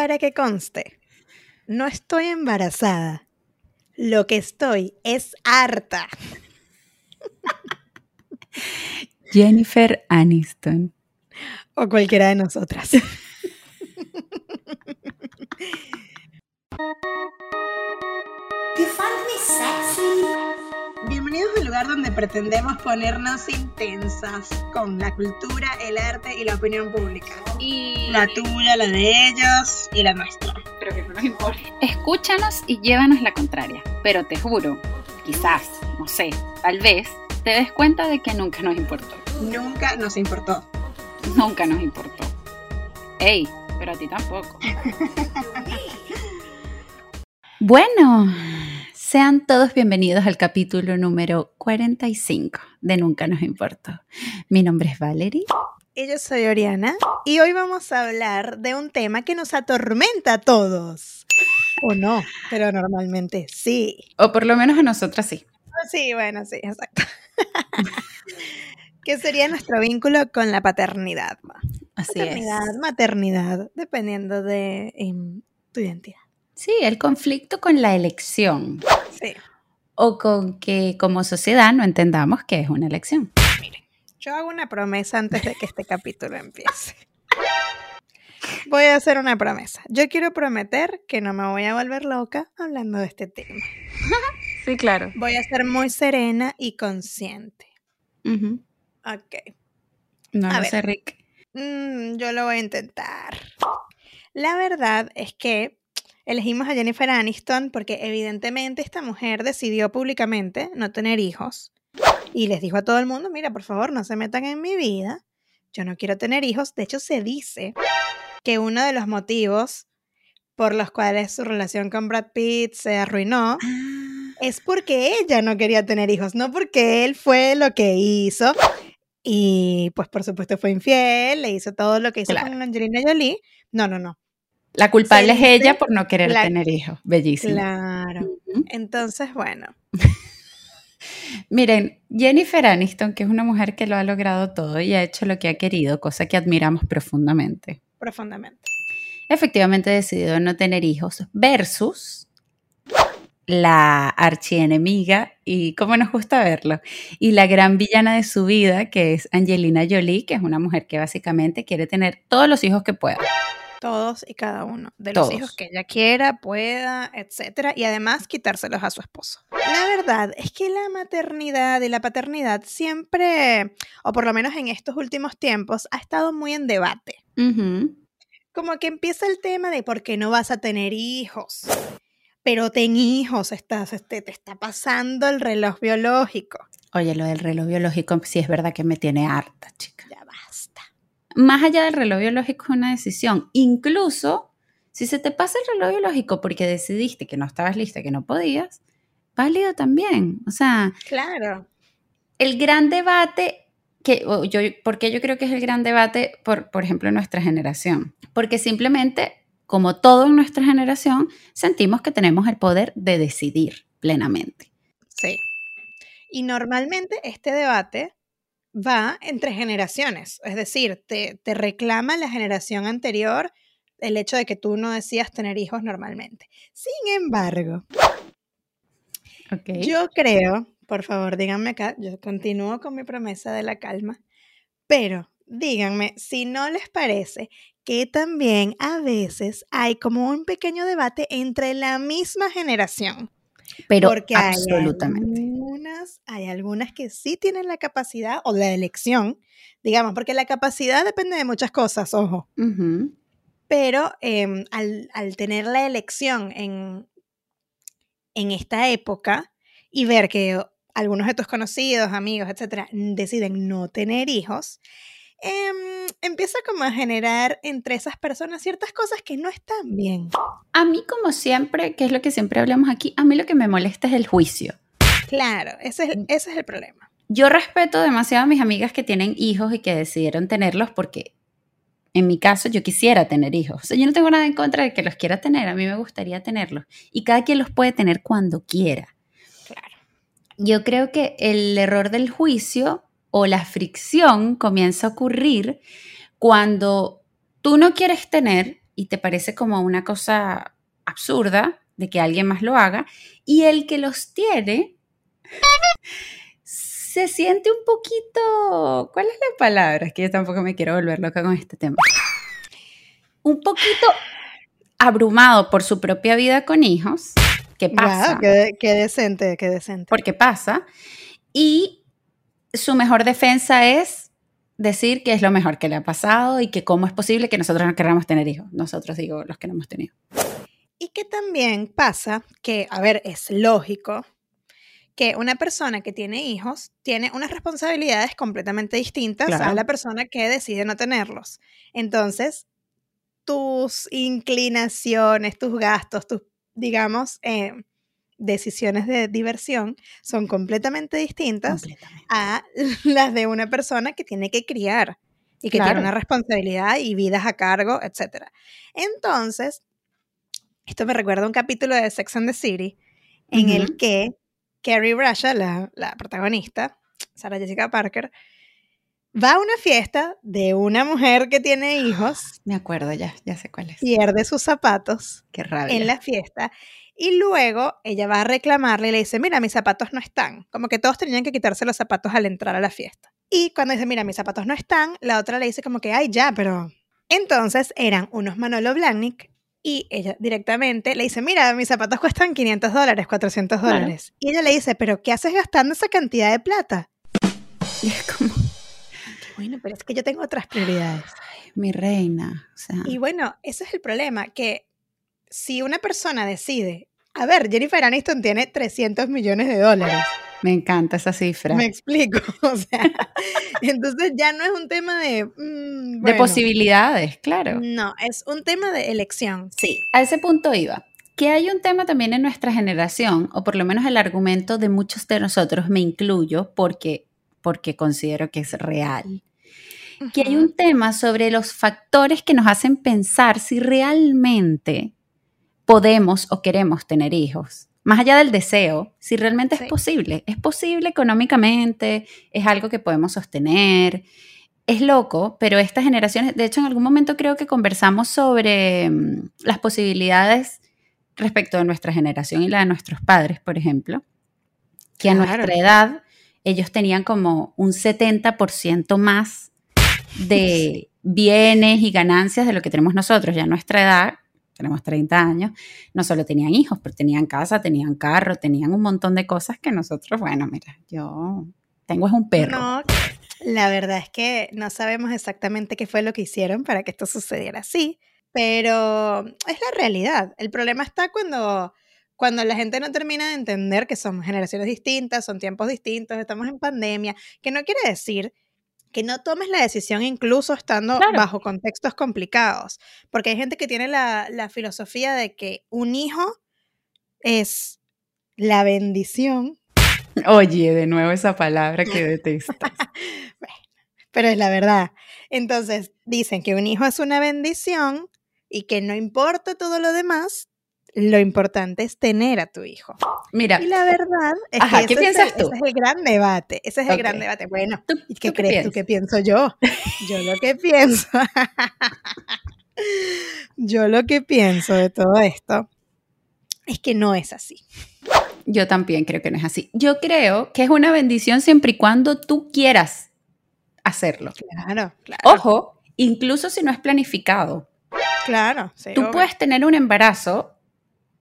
Para que conste, no estoy embarazada. Lo que estoy es harta. Jennifer Aniston. O cualquiera de nosotras. Bienvenidos al lugar donde pretendemos ponernos intensas con la cultura, el arte y la opinión pública. Y La tuya, la de ellos y la nuestra. pero que no nos importa. Escúchanos y llévanos la contraria. Pero te juro, quizás, no sé, tal vez, te des cuenta de que nunca nos importó. Nunca nos importó. Nunca nos importó. Ey, pero a ti tampoco. Bueno, sean todos bienvenidos al capítulo número 45 de Nunca nos importó. Mi nombre es Valerie. Y yo soy Oriana y hoy vamos a hablar de un tema que nos atormenta a todos. O no, pero normalmente sí. O por lo menos a nosotras sí. Sí, bueno, sí, exacto. que sería nuestro vínculo con la paternidad. Así es. Paternidad, maternidad, dependiendo de em, tu identidad. Sí, el conflicto con la elección Sí. o con que como sociedad no entendamos que es una elección. Yo hago una promesa antes de que este capítulo empiece. Voy a hacer una promesa. Yo quiero prometer que no me voy a volver loca hablando de este tema. Sí, claro. Voy a ser muy serena y consciente. Ok. No A lo ver. sé, Rick. Mm, yo lo voy a intentar. La verdad es que elegimos a Jennifer Aniston porque evidentemente esta mujer decidió públicamente no tener hijos y les dijo a todo el mundo, mira, por favor, no se metan en mi vida, yo no quiero tener hijos. De hecho, se dice que uno de los motivos por los cuales su relación con Brad Pitt se arruinó es porque ella no quería tener hijos, no porque él fue lo que hizo. Y pues por supuesto fue infiel, le hizo todo lo que hizo Claro. con Angelina Jolie. No, no, no. La culpable es ella por no querer la- tener hijos. Bellísimo. Claro. Entonces, bueno, Miren, Jennifer Aniston, que es una mujer que lo ha logrado todo y ha hecho lo que ha querido, cosa que admiramos profundamente, profundamente. efectivamente ha decidido no tener hijos versus la archienemiga y como nos gusta verlo, y la gran villana de su vida, que es Angelina Jolie, que es una mujer que básicamente quiere tener todos los hijos que pueda. Todos y cada uno de los Todos. hijos que ella quiera, pueda, etcétera, y además quitárselos a su esposo. La verdad es que la maternidad y la paternidad siempre, o por lo menos en estos últimos tiempos, ha estado muy en debate. Como que empieza el tema de por qué no vas a tener hijos. Pero ten hijos, estás, este, te está pasando el reloj biológico. Oye, lo del reloj biológico sí es verdad que me tiene harta, chica. Ya basta. Más allá del reloj biológico es una decisión. Incluso si se te pasa el reloj biológico porque decidiste que no estabas lista, que no podías, válido también. O sea, Claro. el gran debate, que yo, ¿por qué yo creo que es el gran debate, por, por ejemplo, en nuestra generación? Porque simplemente, como todo en nuestra generación, sentimos que tenemos el poder de decidir plenamente. Sí. Y normalmente este debate va entre generaciones, es decir, te, te reclama la generación anterior el hecho de que tú no decías tener hijos normalmente. Sin embargo, yo creo, por favor, díganme acá, yo continúo con mi promesa de la calma, pero díganme si no les parece que también a veces hay como un pequeño debate entre la misma generación. Pero Porque hay algunas, hay algunas que sí tienen la capacidad o la elección, digamos, porque la capacidad depende de muchas cosas, ojo, pero em, al, al tener la elección en, en esta época y ver que algunos de tus conocidos, amigos, etcétera, deciden no tener hijos, em, empieza como a generar entre esas personas ciertas cosas que no están bien. A mí, como siempre, que es lo que siempre hablamos aquí, a mí lo que me molesta es el juicio. Claro, ese es, ese es el problema. Yo respeto demasiado a mis amigas que tienen hijos y que decidieron tenerlos porque, en mi caso, yo quisiera tener hijos. O sea, yo no tengo nada en contra de que los quiera tener, a mí me gustaría tenerlos. Y cada quien los puede tener cuando quiera. Claro. Yo creo que el error del juicio o la fricción comienza a ocurrir cuando tú no quieres tener y te parece como una cosa absurda de que alguien más lo haga y el que los tiene se siente un poquito, ¿cuál es la palabra? Es que yo tampoco me quiero volver loca con este tema. Un poquito abrumado por su propia vida con hijos. ¿Qué pasa? qué, qué decente, qué decente. Porque pasa. Y su mejor defensa es decir que es lo mejor que le ha pasado y que cómo es posible que nosotros no queramos tener hijos. Nosotros digo los que no hemos tenido. Y que también pasa que, a ver, es lógico que una persona que tiene hijos tiene unas responsabilidades completamente distintas a la persona que decide no tenerlos. Entonces, tus inclinaciones, tus gastos, tus, digamos, eh, decisiones de diversión son completamente distintas Completamente. a las de una persona que tiene que criar y que Claro. tiene una responsabilidad y vidas a cargo, etc. Entonces, esto me recuerda a un capítulo de Sex and the City en el que Carrie Bradshaw, la, la protagonista, Sarah Jessica Parker, va a una fiesta de una mujer que tiene hijos, Me acuerdo ya, ya sé cuál es. pierde sus zapatos Qué rabia. en la fiesta y luego ella va a reclamarle y le dice, mira, mis zapatos no están. Como que todos tenían que quitarse los zapatos al entrar a la fiesta. Y cuando dice, mira, mis zapatos no están, la otra le dice como que, ay, ya, pero... Entonces eran unos Manolo Blahnik y ella directamente le dice, mira, mis zapatos cuestan 500 dólares, 400 Claro. dólares. Y ella le dice, pero ¿qué haces gastando esa cantidad de plata? Y es como, Bueno, pero es que yo tengo otras prioridades. mi reina. O sea, Y bueno, ese es el problema, que si una persona decide, a ver, Jennifer Aniston tiene 300 millones de dólares, me encanta esa cifra. me explico, o sea, entonces ya no es un tema de... mm, De bueno, posibilidades, claro. No, es un tema de elección. Sí, a ese punto iba. Que hay un tema también en nuestra generación, o por lo menos el argumento de muchos de nosotros, me incluyo porque, porque considero que es real. Que hay un tema sobre los factores que nos hacen pensar si realmente podemos o queremos tener hijos. Más allá del deseo, si realmente Sí. es posible. Es posible económicamente, es algo que podemos sostener. Es loco, pero estas generaciones, de hecho en algún momento creo que conversamos sobre mm, las posibilidades respecto de nuestra generación y la de nuestros padres, por ejemplo, que a nuestra edad ellos tenían como un 70% más de bienes y ganancias de lo que tenemos nosotros. Ya nuestra edad, tenemos 30 años, no solo tenían hijos, pero tenían casa, tenían carro, tenían un montón de cosas que nosotros, bueno, mira, yo tengo es un perro. No, la verdad es que no sabemos exactamente qué fue lo que hicieron para que esto sucediera así, pero es la realidad. El problema está cuando, cuando la gente no termina de entender que son generaciones distintas, son tiempos distintos, estamos en pandemia, que no quiere decir que no tomes la decisión incluso estando Claro. bajo contextos complicados, porque hay gente que tiene la, la filosofía de que un hijo es la bendición Oye, de nuevo esa palabra que detestas. pero es la verdad. Entonces, dicen que un hijo es una bendición y que no importa todo lo demás, lo importante es tener a tu hijo. Mira, Y la verdad es Ajá, que ¿qué es piensas el, tú? ese es el gran debate. Ese es el gran Ok. debate. Bueno, ¿tú, ¿y qué tú qué crees tú piensas? que pienso yo? Yo lo que pienso. yo lo que pienso de todo esto es que no es así. Yo también creo que no es así. Yo creo que es una bendición siempre y cuando tú quieras hacerlo. Claro, claro. Ojo, incluso si no es planificado. Claro, sí, Tú obvio. puedes tener un embarazo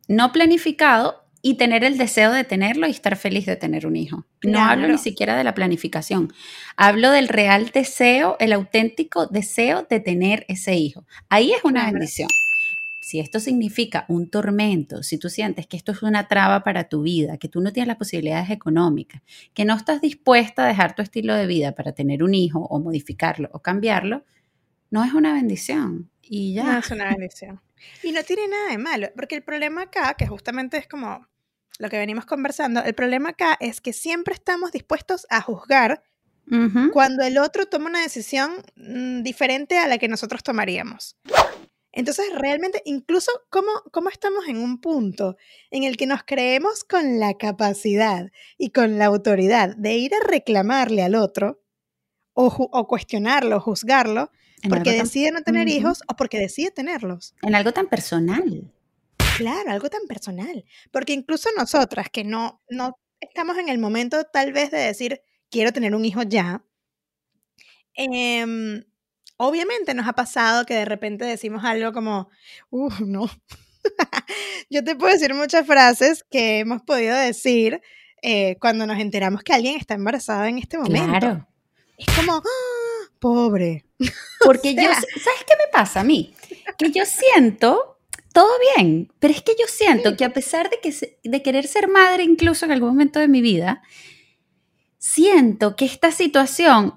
no planificado y tener el deseo de tenerlo y estar feliz de tener un hijo. No hablo ni siquiera de la planificación. Hablo del real deseo, el auténtico deseo de tener ese hijo. Ahí es una Claro. bendición. Si esto significa un tormento, si tú sientes que esto es una traba para tu vida, que tú no tienes las posibilidades económicas, que no estás dispuesta a dejar tu estilo de vida para tener un hijo o modificarlo o cambiarlo, no es una bendición. Y ya. No es una bendición. Y no tiene nada de malo, porque el problema acá, que justamente es como lo que venimos conversando, el problema acá es que siempre estamos dispuestos a juzgar cuando el otro toma una decisión mm, diferente a la que nosotros tomaríamos. Entonces, realmente, incluso cómo, cómo estamos en un punto en el que nos creemos con la capacidad y con la autoridad de ir a reclamarle al otro o, o cuestionarlo, o juzgarlo, En porque tan- decide no tener hijos o porque decide tenerlos. En algo tan personal. Claro, algo tan personal. Porque incluso nosotras que no, no estamos en el momento tal vez de decir, quiero tener un hijo ya, em, obviamente nos ha pasado que de repente decimos algo como, uff, no. Yo te puedo decir muchas frases que hemos podido decir eh, cuando nos enteramos que alguien está embarazada en este momento. Claro. Es como, "Ah, pobre. Porque yo, sea. ¿sabes qué me pasa a mí? Que yo siento, todo bien, pero es que yo siento que a pesar de, que, de querer ser madre incluso en algún momento de mi vida, siento que esta situación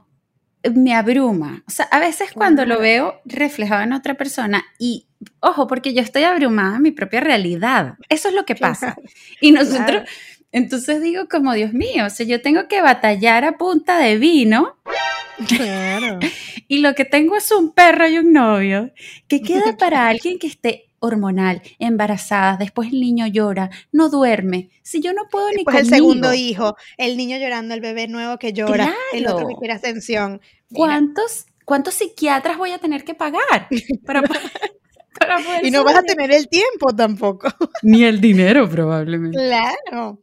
me abruma. O sea, a veces cuando lo veo reflejado en otra persona y, ojo, porque yo estoy abrumada en mi propia realidad. Eso es lo que pasa. Y nosotros, Claro. Entonces digo como, Dios mío, o sea, yo tengo que batallar a punta de vino Claro. y lo que tengo es un perro y un novio que queda para alguien que esté hormonal, embarazada, después el niño llora, no duerme. Si yo no puedo ni Pues el conmigo, segundo hijo, el niño llorando, el bebé nuevo que llora, el otro que quiere. Mira, ¿cuántos, ¿cuántos psiquiatras voy a tener que pagar para, para poder y no vas a tener el tiempo tampoco. Ni el dinero probablemente. Claro.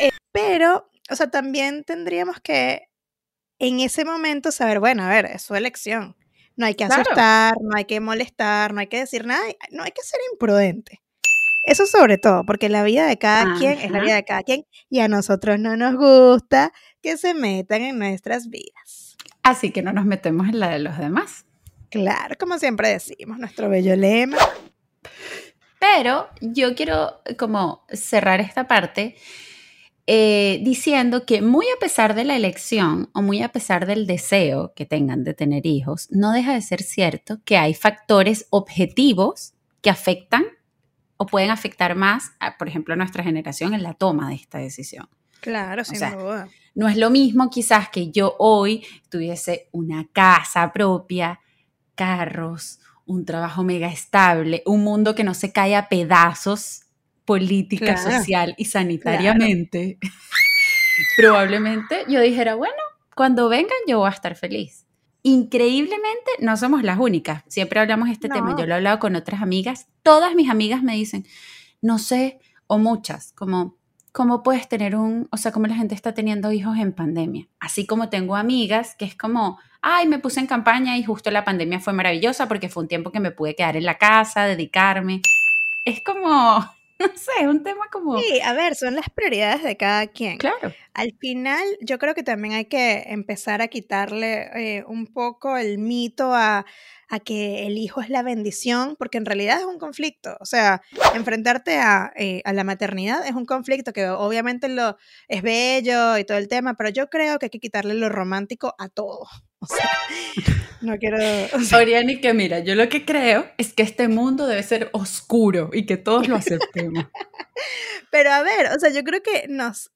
Eh, pero, o sea, también tendríamos que en ese momento saber, bueno, a ver, es su elección. No hay que Claro. asustar, no hay que molestar, no hay que decir nada, no hay que ser imprudente. Eso sobre todo, porque la vida de cada quien es la vida de cada quien y a nosotros no nos gusta que se metan en nuestras vidas. Así que no nos metemos en la de los demás. Claro, como siempre decimos, nuestro bello lema. Pero yo quiero como cerrar esta parte eh, diciendo que muy a pesar de la elección o muy a pesar del deseo que tengan de tener hijos, no deja de ser cierto que hay factores objetivos que afectan o pueden afectar más, a, por ejemplo, a nuestra generación en la toma de esta decisión. Claro, sin sea, duda. No es lo mismo quizás que yo hoy tuviese una casa propia, carros, un trabajo mega estable, un mundo que no se cae a pedazos política, Claro, social y sanitariamente. Probablemente yo dijera, bueno, cuando vengan yo voy a estar feliz. Increíblemente no somos las únicas. Siempre hablamos este tema. Yo lo he hablado con otras amigas. Todas mis amigas me dicen, no sé, o muchas, como, ¿cómo puedes tener un, o sea, cómo la gente está teniendo hijos en pandemia? Así como tengo amigas que es como, ay, me puse en campaña y justo la pandemia fue maravillosa porque fue un tiempo que me pude quedar en la casa, dedicarme. Es como, no sé, es un tema como, Sí, a ver, son las prioridades de cada quien. claro, Al final, yo creo que también hay que empezar a quitarle eh, un poco el mito a, a que el hijo es la bendición, porque en realidad es un conflicto. O sea, enfrentarte a, eh, a la maternidad es un conflicto que obviamente lo, es bello y todo el tema, pero yo creo que hay que quitarle lo romántico a todo. O sea, no quiero... o sea, Oriani, que mira, yo lo que creo es que este mundo debe ser oscuro y que todos lo aceptemos. pero a ver, o sea, yo creo que nos,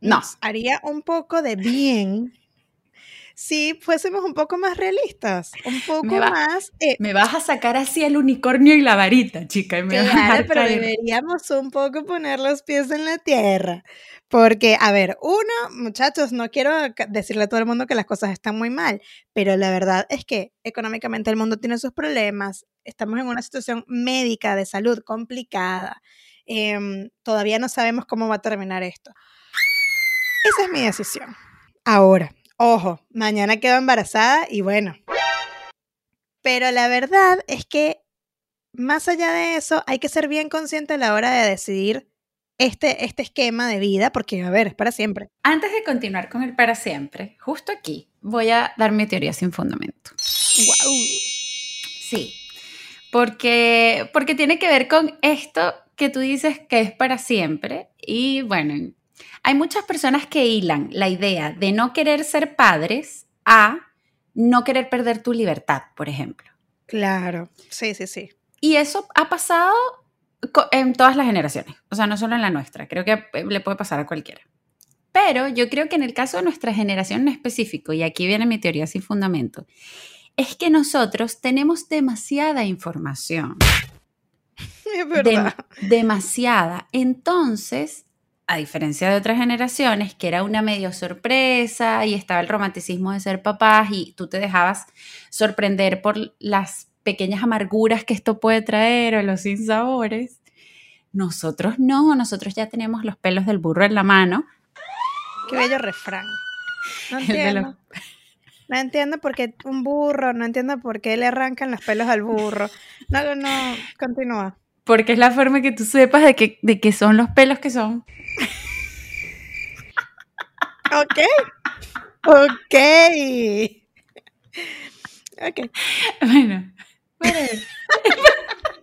No. nos haría un poco de bien si fuésemos un poco más realistas, un poco Me va- más... eh, Me vas a sacar así el unicornio y la varita, chica, y me claro, pero deberíamos un poco poner los pies en la tierra. Porque, a ver, uno, muchachos, no quiero decirle a todo el mundo que las cosas están muy mal, pero la verdad es que económicamente el mundo tiene sus problemas, estamos en una situación médica de salud complicada, em, todavía no sabemos cómo va a terminar esto. Esa es mi decisión. Ahora, ojo, mañana quedo embarazada y bueno. Pero la verdad es que más allá de eso, hay que ser bien consciente a la hora de decidir este, este esquema de vida, porque, a ver, es para siempre. Antes de continuar con el para siempre, justo aquí voy a dar mi teoría sin fundamento. ¡Wow! Sí, porque, porque tiene que ver con esto que tú dices que es para siempre. Y bueno, hay muchas personas que hilan la idea de no querer ser padres a no querer perder tu libertad, por ejemplo. Claro, sí, sí, sí. Y eso ha pasado en todas las generaciones, o sea, no solo en la nuestra, creo que eh, le puede pasar a cualquiera. Pero yo creo que en el caso de nuestra generación en específico, y aquí viene mi teoría sin fundamento, es que nosotros tenemos demasiada información, Es dem- verdad. demasiada. Entonces, a diferencia de otras generaciones, que era una medio sorpresa y estaba el romanticismo de ser papás y tú te dejabas sorprender por las pequeñas amarguras que esto puede traer o los sinsabores. Nosotros no, nosotros ya tenemos los pelos del burro en la mano. Qué bello refrán. No entiendo. No entiendo por qué un burro, no entiendo por qué le arrancan los pelos al burro. No, no, continúa. Porque es la forma que tú sepas de que, de que son los pelos que son. Ok. Ok. Ok. Bueno,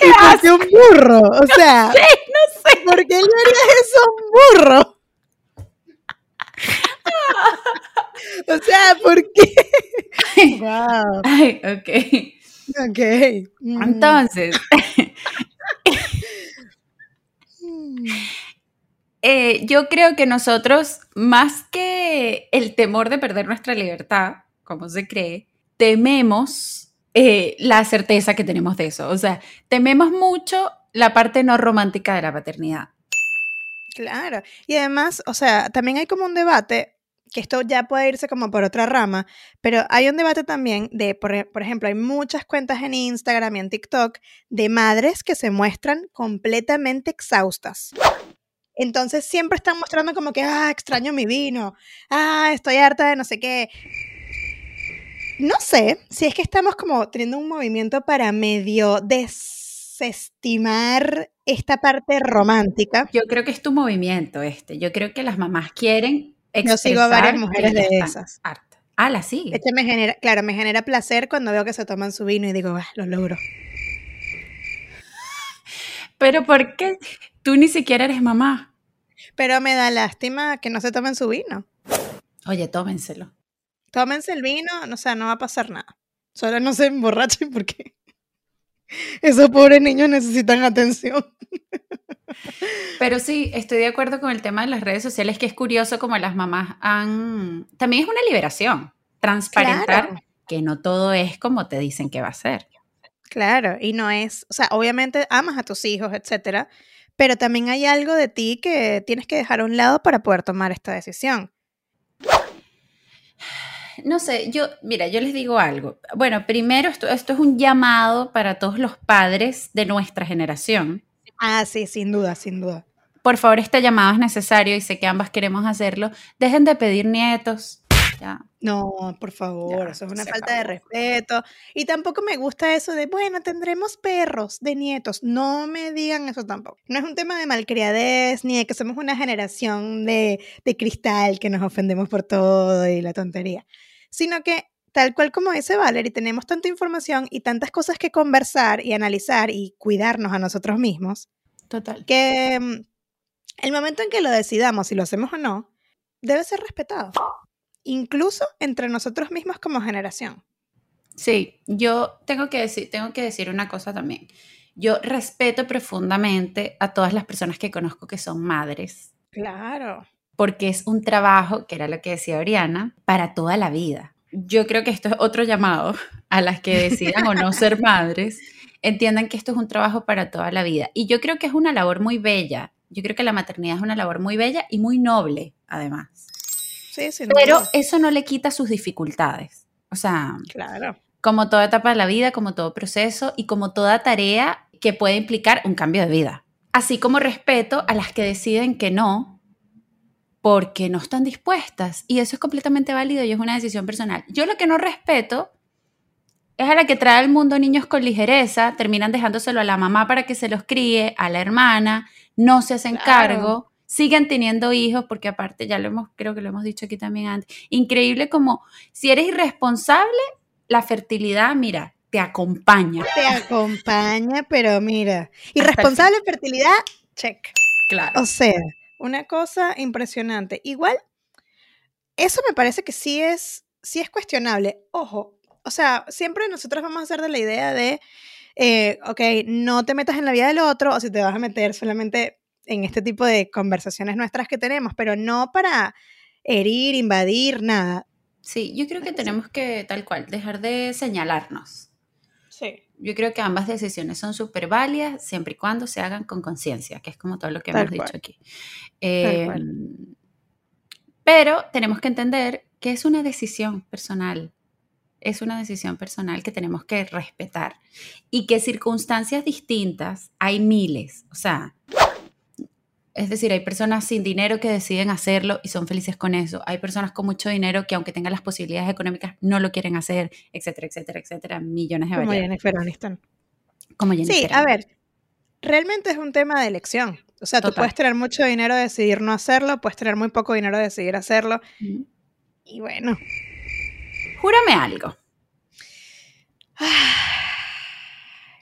¿Y por qué un burro? O sea, no sé. ¿Por qué le harías eso a un burro? O sea, ¿por qué? Wow. ay, ok. Ok. Mm. Entonces, eh, yo creo que nosotros, más que el temor de perder nuestra libertad, como se cree, tememos eh, la certeza que tenemos de eso. O sea, tememos mucho la parte no romántica de la paternidad. Claro. Y además, o sea, también hay como un debate, que esto ya puede irse como por otra rama, pero hay un debate también de, por, e- por ejemplo, hay muchas cuentas en Instagram y en TikTok de madres que se muestran completamente exhaustas. Entonces siempre están mostrando como que, ah, extraño mi vino, ah, estoy harta de no sé qué. No sé si es que estamos como teniendo un movimiento para medio desestimar esta parte romántica. Yo creo que es tu movimiento este. Yo creo que las mamás quieren Yo sigo a varias mujeres de esas. hartas. Ah, la sigue. Este me genera, claro, me genera placer cuando veo que se toman su vino y digo, ah, lo logro. Pero ¿por qué? Tú ni siquiera eres mamá. Pero me da lástima que no se tomen su vino. Oye, tómenselo. Tómense el vino, o sea, no va a pasar nada. Solo no se emborrachen porque esos pobres niños necesitan atención. Pero sí, estoy de acuerdo con el tema de las redes sociales, que es curioso como las mamás han... También es una liberación, transparentar Claro. que no todo es como te dicen que va a ser. Claro, y no es, o sea, obviamente amas a tus hijos, etcétera, pero también hay algo de ti que tienes que dejar a un lado para poder tomar esta decisión. No sé, yo, mira, yo les digo algo. Bueno, primero, esto, esto es un llamado para todos los padres de nuestra generación. Ah, sí, sin duda, sin duda. Por favor, este llamado es necesario y sé que ambas queremos hacerlo. Dejen de pedir nietos. Ya. No, por favor, Ya, eso es una falta de respeto. Y tampoco me gusta eso de, bueno, tendremos perros de nietos. No me digan eso tampoco. No es un tema de malcriadez, ni de que somos una generación de, de cristal que nos ofendemos por todo y la tontería. Sino que, tal cual como dice Valerie, tenemos tanta información y tantas cosas que conversar y analizar y cuidarnos a nosotros mismos, Total. que mm, el momento en que lo decidamos si lo hacemos o no, debe ser respetado. Incluso entre nosotros mismos como generación. Sí, yo tengo que decir, tengo que decir una cosa también. Yo respeto profundamente a todas las personas que conozco que son madres, Claro. porque es un trabajo, que era lo que decía Oriana, para toda la vida. Yo creo que esto es otro llamado a las que decidan o no ser madres, entiendan que esto es un trabajo para toda la vida. Y yo creo que es una labor muy bella. Yo creo que la maternidad es una labor muy bella y muy noble, además. Sí, sin Pero duda. eso no le quita sus dificultades. O sea, Claro. como toda etapa de la vida, como todo proceso y como toda tarea que puede implicar un cambio de vida. Así como respeto a las que deciden que no, porque no están dispuestas. Y eso es completamente válido y es una decisión personal. Yo lo que no respeto es a la que trae al mundo niños con ligereza, terminan dejándoselo a la mamá para que se los críe, a la hermana, no se hacen Claro. cargo, siguen teniendo hijos, porque aparte ya lo hemos, creo que lo hemos dicho aquí también antes, increíble como si eres irresponsable, la fertilidad, mira, te acompaña. Te acompaña, pero mira. Irresponsable fertilidad, check. Claro. O sea, una cosa impresionante. Igual, eso me parece que sí es, sí es cuestionable. Ojo, o sea, siempre nosotros vamos a hacer de la idea de, eh, ok, no te metas en la vida del otro, o si te vas a meter solamente en este tipo de conversaciones nuestras que tenemos, pero no para herir, invadir, nada. Sí, yo creo que tenemos que, tal cual, dejar de señalarnos. Yo creo que ambas decisiones son súper válidas siempre y cuando se hagan con conciencia, que es como todo lo que Tal hemos dicho aquí. Eh, pero tenemos que entender que es una decisión personal. Es una decisión personal que tenemos que respetar. Y que circunstancias distintas hay miles. O sea, es decir, hay personas sin dinero que deciden hacerlo y son felices con eso. Hay personas con mucho dinero que aunque tengan las posibilidades económicas no lo quieren hacer, etcétera, etcétera, etcétera. Millones de Como. Jennifer Aniston. Como Sí, Jennifer a Aniston. ver, realmente es un tema de elección. O sea, tú puedes tener mucho dinero de decidir no hacerlo, puedes tener muy poco dinero de decidir hacerlo. Y bueno, Júrame algo.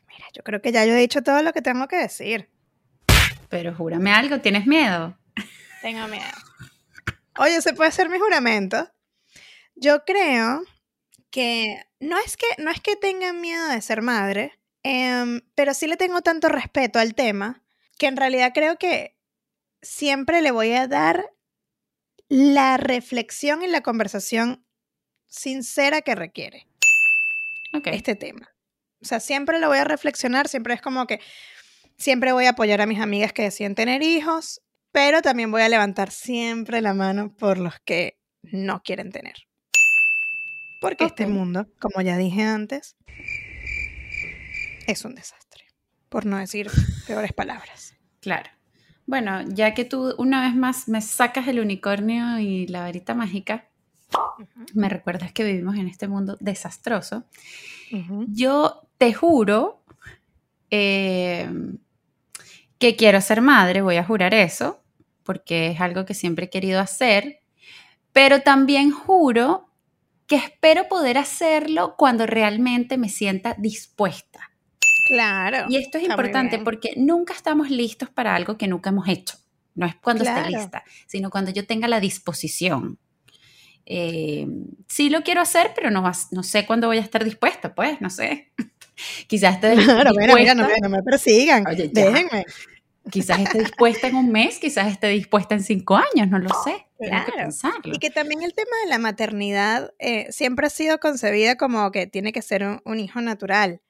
mira, yo creo que ya yo he dicho todo lo que tengo que decir. Pero júrame algo, ¿tienes miedo? Tengo miedo. Oye, ¿se puede hacer mi juramento? Yo creo que no es que, no es que tenga miedo de ser madre, em, pero sí le tengo tanto respeto al tema que en realidad creo que siempre le voy a dar la reflexión y la conversación sincera que requiere Ok. este tema. O sea, siempre lo voy a reflexionar, siempre es como que siempre voy a apoyar a mis amigas que deciden tener hijos, pero también voy a levantar siempre la mano por los que no quieren tener. Porque este mundo, como ya dije antes, es un desastre, por no decir peores palabras. Claro. Bueno, ya que tú una vez más me sacas el unicornio y la varita mágica, me recuerdas que vivimos en este mundo desastroso. Yo te juro eh, que quiero ser madre, voy a jurar eso, porque es algo que siempre he querido hacer, pero también juro que espero poder hacerlo cuando realmente me sienta dispuesta. Claro. Y esto es importante porque nunca estamos listos para algo que nunca hemos hecho. No es cuando esté Claro. lista, sino cuando yo tenga la disposición. Eh, sí lo quiero hacer, pero no, no sé cuándo voy a estar dispuesta, pues, no sé. Quizás esté Claro, mira, mira, no, dispuesta- me- no me persigan. Oye. Déjenme. quizás esté dispuesta en un mes, quizás esté dispuesta en cinco años, no lo sé. Tengo que Claro. pensarlo. Y que también el tema de la maternidad eh, siempre ha sido concebida como que tiene que ser un, un hijo natural.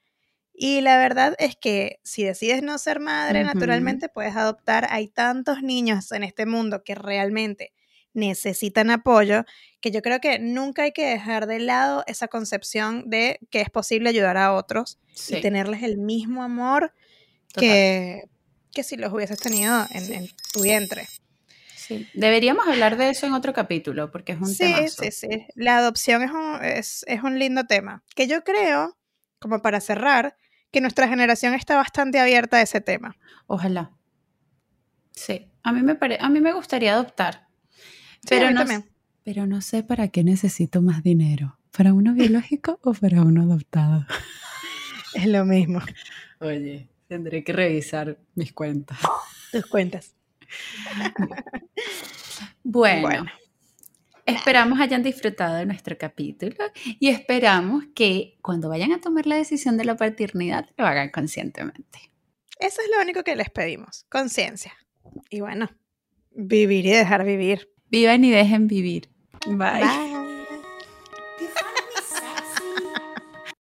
Y la verdad es que si decides no ser madre, Ujú. naturalmente puedes adoptar. Hay tantos niños en este mundo que realmente necesitan apoyo, que yo creo que nunca hay que dejar de lado esa concepción de que es posible ayudar a otros Sí, y tenerles el mismo amor que, que si los hubieses tenido en, en tu vientre. Sí. Deberíamos hablar de eso en otro capítulo, porque es un Sí, temazo. sí, sí. La adopción es un, es, es un lindo tema. Que yo creo, como para cerrar, que nuestra generación está bastante abierta a ese tema. Ojalá. Sí, a mí me, pare- a mí me gustaría adoptar. Pero no, también. pero no sé para qué necesito más dinero. ¿Para uno biológico o para uno adoptado? Es lo mismo. Oye, tendré que revisar mis cuentas. Tus cuentas. Bueno, Bueno. esperamos hayan disfrutado de nuestro capítulo y esperamos que cuando vayan a tomar la decisión de la paternidad lo hagan conscientemente. Eso es lo único que les pedimos. Conciencia. Y bueno, vivir y dejar vivir. Vivan y dejen vivir. Bye. Bye.